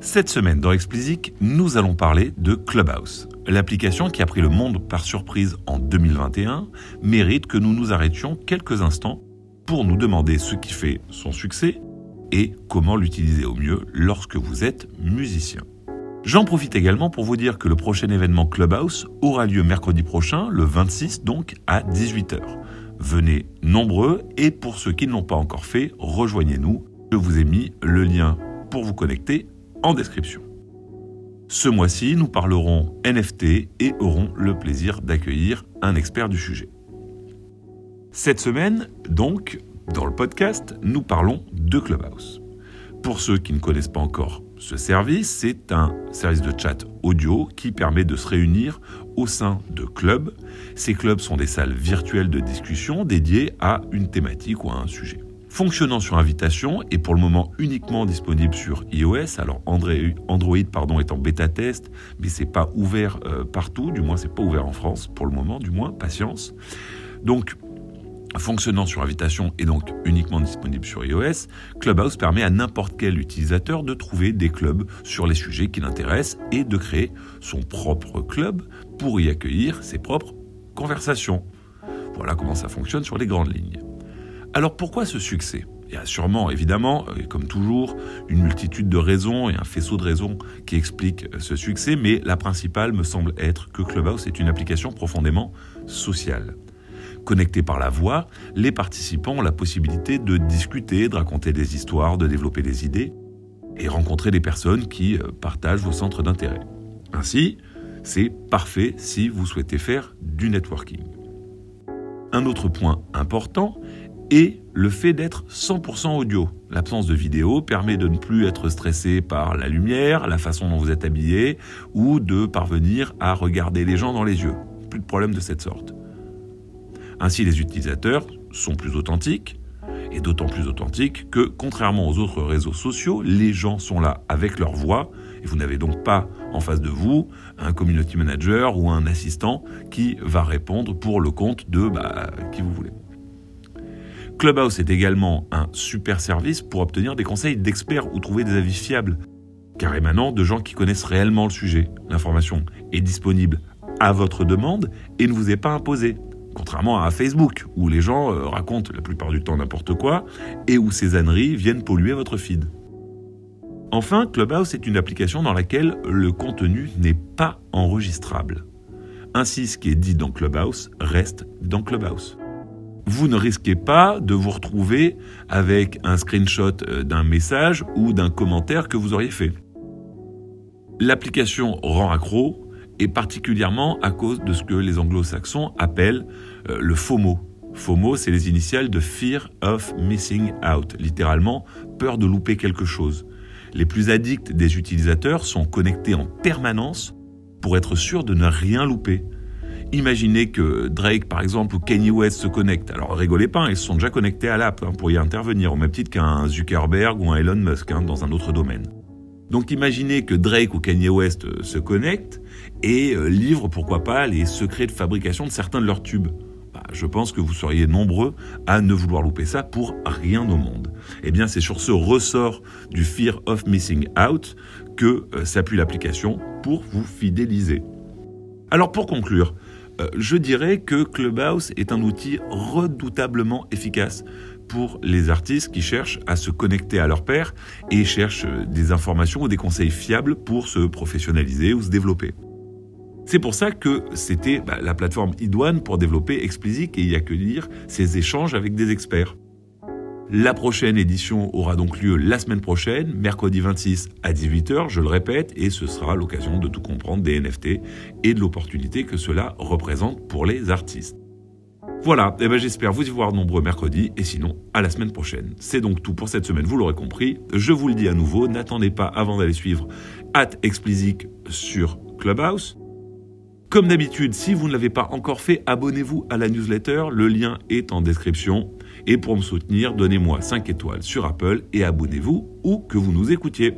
Cette semaine dans Explicit, nous allons parler de Clubhouse. L'application qui a pris le monde par surprise en 2021 mérite que nous nous arrêtions quelques instants pour nous demander ce qui fait son succès et comment l'utiliser au mieux lorsque vous êtes musicien. J'en profite également pour vous dire que le prochain événement Clubhouse aura lieu mercredi prochain, le 26 donc, à 18h. Venez nombreux et pour ceux qui ne l'ont pas encore fait, rejoignez-nous. Je vous ai mis le lien pour vous connecter en description. Ce mois-ci, nous parlerons NFT et aurons le plaisir d'accueillir un expert du sujet. Cette semaine, donc, dans le podcast, nous parlons de Clubhouse. Pour ceux qui ne connaissent pas encore ce service, c'est un service de chat audio qui permet de se réunir au sein de clubs. Ces clubs sont des salles virtuelles de discussion dédiées à une thématique ou à un sujet. Fonctionnant sur invitation et pour le moment uniquement disponible sur iOS, alors Android est en bêta test, mais c'est pas ouvert euh, partout, du moins c'est pas ouvert en France pour le moment, du moins patience. Donc Fonctionnant sur invitation et donc uniquement disponible sur iOS, Clubhouse permet à n'importe quel utilisateur de trouver des clubs sur les sujets qui l'intéressent et de créer son propre club pour y accueillir ses propres conversations. Voilà comment ça fonctionne sur les grandes lignes. Alors pourquoi ce succès? Il y a sûrement, évidemment, euh, comme toujours, une multitude de raisons et un faisceau de raisons qui expliquent euh, ce succès, mais la principale me semble être que Clubhouse est une application profondément sociale. Connectés par la voix, les participants ont la possibilité de discuter, de raconter des histoires, de développer des idées et rencontrer des personnes qui euh, partagent vos centres d'intérêt. Ainsi, c'est parfait si vous souhaitez faire du networking. Un autre point important est le fait d'être 100% audio. L'absence de vidéo permet de ne plus être stressé par la lumière, la façon dont vous êtes habillé, ou de parvenir à regarder les gens dans les yeux. Plus de problème de cette sorte. Ainsi, les utilisateurs sont plus authentiques, et d'autant plus authentiques que, contrairement aux autres réseaux sociaux, les gens sont là avec leur voix, et vous n'avez donc pas en face de vous un community manager ou un assistant qui va répondre pour le compte de bah, qui vous voulez. Clubhouse est également un super service pour obtenir des conseils d'experts ou trouver des avis fiables, car émanant de gens qui connaissent réellement le sujet. L'information est disponible à votre demande et ne vous est pas imposée. Contrairement à Facebook, où les gens euh, racontent la plupart du temps n'importe quoi et où ces âneries viennent polluer votre feed. Enfin, Clubhouse est une application dans laquelle le contenu n'est pas enregistrable. Ainsi, ce qui est dit dans Clubhouse reste dans Clubhouse. Vous ne risquez pas de vous retrouver avec un screenshot euh, d'un message ou d'un commentaire que vous auriez fait. L'application rend accro et particulièrement à cause de ce que les anglo-saxons appellent euh, le FOMO. FOMO, c'est les initiales de Fear of Missing Out, littéralement peur de louper quelque chose. Les plus addicts des utilisateurs sont connectés en permanence pour être sûrs de ne rien louper. Imaginez que Drake, par exemple, ou Kanye West se connectent. Alors rigolez pas, ils se sont déjà connectés à l'app hein, pour y intervenir, au même titre qu'un Zuckerberg ou un Elon Musk hein, dans un autre domaine. Donc imaginez que Drake ou Kanye West euh, se connectent et euh, livrent pourquoi pas les secrets de fabrication de certains de leurs tubes. Bah, je pense que vous seriez nombreux à ne vouloir louper ça pour rien au monde. Eh bien c'est sur ce ressort du Fear of Missing Out que euh, s'appuie l'application pour vous fidéliser. Alors pour conclure, je dirais que Clubhouse est un outil redoutablement efficace pour les artistes qui cherchent à se connecter à leur père et cherchent des informations ou des conseils fiables pour se professionnaliser ou se développer. C'est pour ça que c'était bah, la plateforme Idouane pour développer Explicit et y accueillir ces échanges avec des experts. La prochaine édition aura donc lieu la semaine prochaine, mercredi 26 à 18h, je le répète, et ce sera l'occasion de tout comprendre des NFT et de l'opportunité que cela représente pour les artistes. Voilà, et eh ben j'espère vous y voir nombreux mercredi, et sinon, à la semaine prochaine. C'est donc tout pour cette semaine, vous l'aurez compris. Je vous le dis à nouveau, n'attendez pas avant d'aller suivre at Explicit sur Clubhouse. Comme d'habitude, si vous ne l'avez pas encore fait, abonnez-vous à la newsletter, le lien est en description. Et pour me soutenir, donnez-moi 5 étoiles sur Apple et abonnez-vous où que vous nous écoutiez.